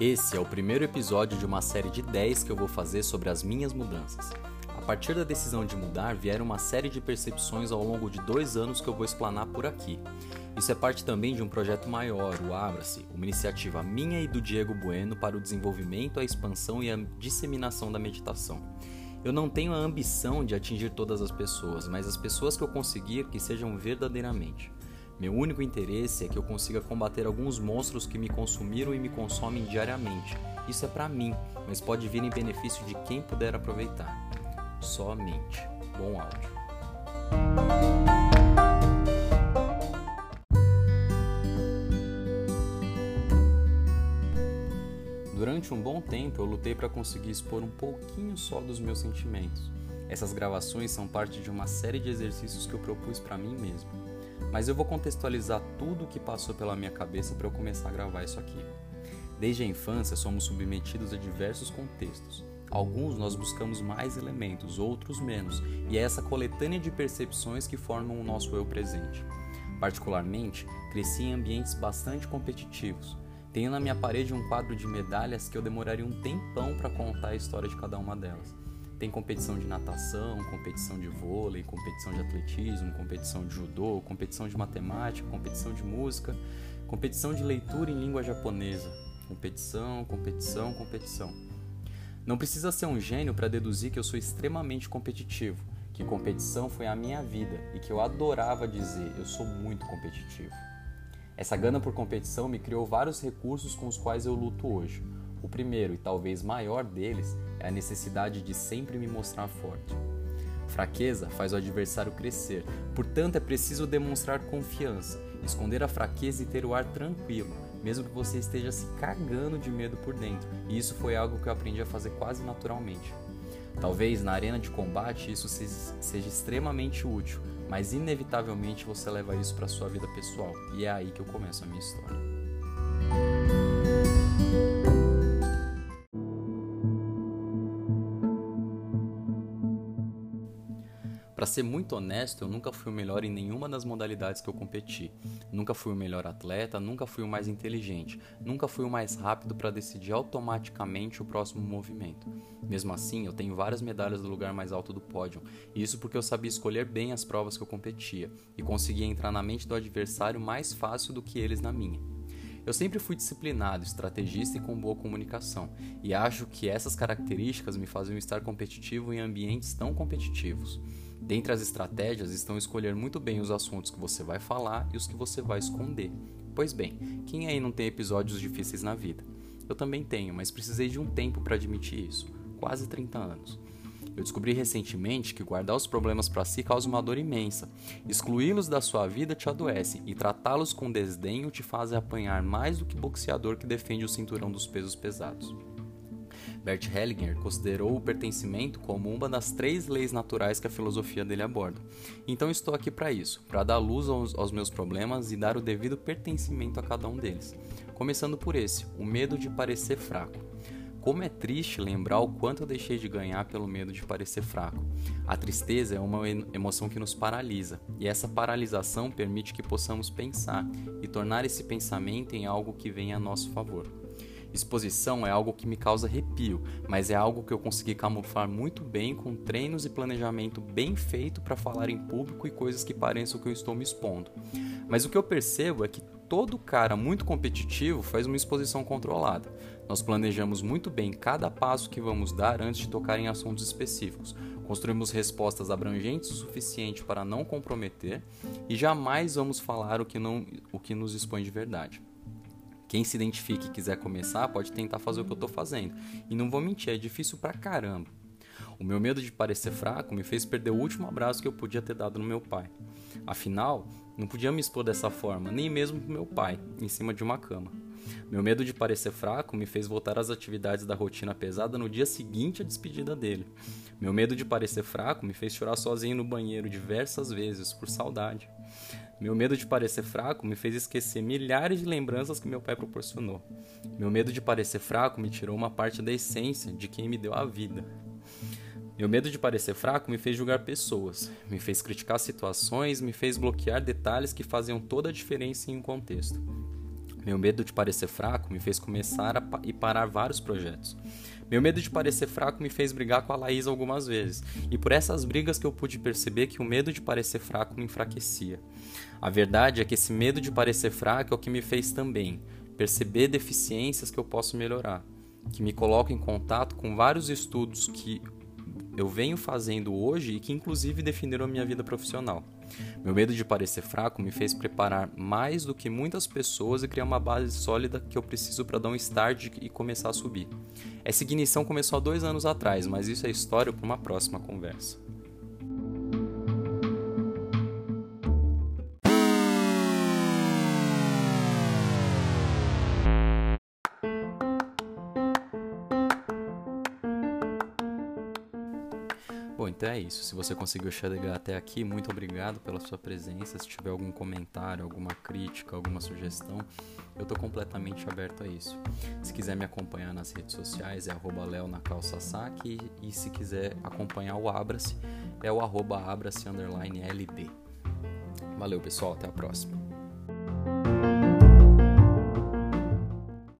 Esse é o primeiro episódio de uma série de 10 que eu vou fazer sobre as minhas mudanças. A partir da decisão de mudar, vieram uma série de percepções ao longo de dois anos que eu vou explanar por aqui. Isso é parte também de um projeto maior, o Abra-se, uma iniciativa minha e do Diego Bueno para o desenvolvimento, a expansão e a disseminação da meditação. Eu não tenho a ambição de atingir todas as pessoas, mas as pessoas que eu conseguir que sejam verdadeiramente. Meu único interesse é que eu consiga combater alguns monstros que me consumiram e me consomem diariamente. Isso é para mim, mas pode vir em benefício de quem puder aproveitar. Somente. Bom áudio. Durante um bom tempo eu lutei para conseguir expor um pouquinho só dos meus sentimentos. Essas gravações são parte de uma série de exercícios que eu propus para mim mesmo. Mas eu vou contextualizar tudo o que passou pela minha cabeça para eu começar a gravar isso aqui. Desde a infância somos submetidos a diversos contextos. Alguns nós buscamos mais elementos, outros menos, e é essa coletânea de percepções que formam o nosso eu presente. Particularmente, cresci em ambientes bastante competitivos. Tenho na minha parede um quadro de medalhas que eu demoraria um tempão para contar a história de cada uma delas. Tem competição de natação, competição de vôlei, competição de atletismo, competição de judô, competição de matemática, competição de música, competição de leitura em língua japonesa. Competição, competição, competição. Não precisa ser um gênio para deduzir que eu sou extremamente competitivo, que competição foi a minha vida e que eu adorava dizer eu sou muito competitivo. Essa gana por competição me criou vários recursos com os quais eu luto hoje. O primeiro e talvez maior deles é a necessidade de sempre me mostrar forte. Fraqueza faz o adversário crescer, portanto é preciso demonstrar confiança, esconder a fraqueza e ter o ar tranquilo, mesmo que você esteja se cagando de medo por dentro, e isso foi algo que eu aprendi a fazer quase naturalmente. Talvez na arena de combate isso seja extremamente útil, mas inevitavelmente você leva isso para sua vida pessoal, e é aí que eu começo a minha história. Para ser muito honesto, eu nunca fui o melhor em nenhuma das modalidades que eu competi. Nunca fui o melhor atleta, nunca fui o mais inteligente, nunca fui o mais rápido para decidir automaticamente o próximo movimento. Mesmo assim, eu tenho várias medalhas do lugar mais alto do pódio, e isso porque eu sabia escolher bem as provas que eu competia e conseguia entrar na mente do adversário mais fácil do que eles na minha. Eu sempre fui disciplinado, estrategista e com boa comunicação, e acho que essas características me faziam estar competitivo em ambientes tão competitivos. Dentre as estratégias estão escolher muito bem os assuntos que você vai falar e os que você vai esconder. Pois bem, quem aí não tem episódios difíceis na vida? Eu também tenho, mas precisei de um tempo para admitir isso quase 30 anos. Eu descobri recentemente que guardar os problemas para si causa uma dor imensa. Excluí-los da sua vida te adoece e tratá-los com desdenho te faz apanhar mais do que boxeador que defende o cinturão dos pesos pesados. Bert Hellinger considerou o pertencimento como uma das três leis naturais que a filosofia dele aborda. Então estou aqui para isso, para dar luz aos, aos meus problemas e dar o devido pertencimento a cada um deles. Começando por esse, o medo de parecer fraco. Como é triste lembrar o quanto eu deixei de ganhar pelo medo de parecer fraco. A tristeza é uma emoção que nos paralisa, e essa paralisação permite que possamos pensar e tornar esse pensamento em algo que venha a nosso favor. Exposição é algo que me causa arrepio, mas é algo que eu consegui camuflar muito bem com treinos e planejamento bem feito para falar em público e coisas que pareçam que eu estou me expondo. Mas o que eu percebo é que todo cara muito competitivo faz uma exposição controlada. Nós planejamos muito bem cada passo que vamos dar antes de tocar em assuntos específicos. Construímos respostas abrangentes o suficiente para não comprometer e jamais vamos falar o que, não, o que nos expõe de verdade. Quem se identifique e quiser começar pode tentar fazer o que eu estou fazendo. E não vou mentir, é difícil pra caramba. O meu medo de parecer fraco me fez perder o último abraço que eu podia ter dado no meu pai. Afinal, não podia me expor dessa forma, nem mesmo pro meu pai, em cima de uma cama. Meu medo de parecer fraco me fez voltar às atividades da rotina pesada no dia seguinte à despedida dele. Meu medo de parecer fraco me fez chorar sozinho no banheiro diversas vezes, por saudade. Meu medo de parecer fraco me fez esquecer milhares de lembranças que meu pai proporcionou. Meu medo de parecer fraco me tirou uma parte da essência de quem me deu a vida. Meu medo de parecer fraco me fez julgar pessoas, me fez criticar situações, me fez bloquear detalhes que faziam toda a diferença em um contexto. Meu medo de parecer fraco me fez começar a pa e parar vários projetos. Meu medo de parecer fraco me fez brigar com a Laís algumas vezes, e por essas brigas que eu pude perceber que o medo de parecer fraco me enfraquecia. A verdade é que esse medo de parecer fraco é o que me fez também perceber deficiências que eu posso melhorar, que me coloca em contato com vários estudos que eu venho fazendo hoje e que inclusive definiram a minha vida profissional. Meu medo de parecer fraco me fez preparar mais do que muitas pessoas e criar uma base sólida que eu preciso para dar um start e começar a subir. Essa ignição começou há dois anos atrás, mas isso é história para uma próxima conversa. Então é isso. Se você conseguiu chegar até aqui, muito obrigado pela sua presença. Se tiver algum comentário, alguma crítica, alguma sugestão, eu estou completamente aberto a isso. Se quiser me acompanhar nas redes sociais, é arroba Leo na calça saque, e se quiser acompanhar o Abra-se, é o arroba Abra-se LD. Valeu, pessoal. Até a próxima.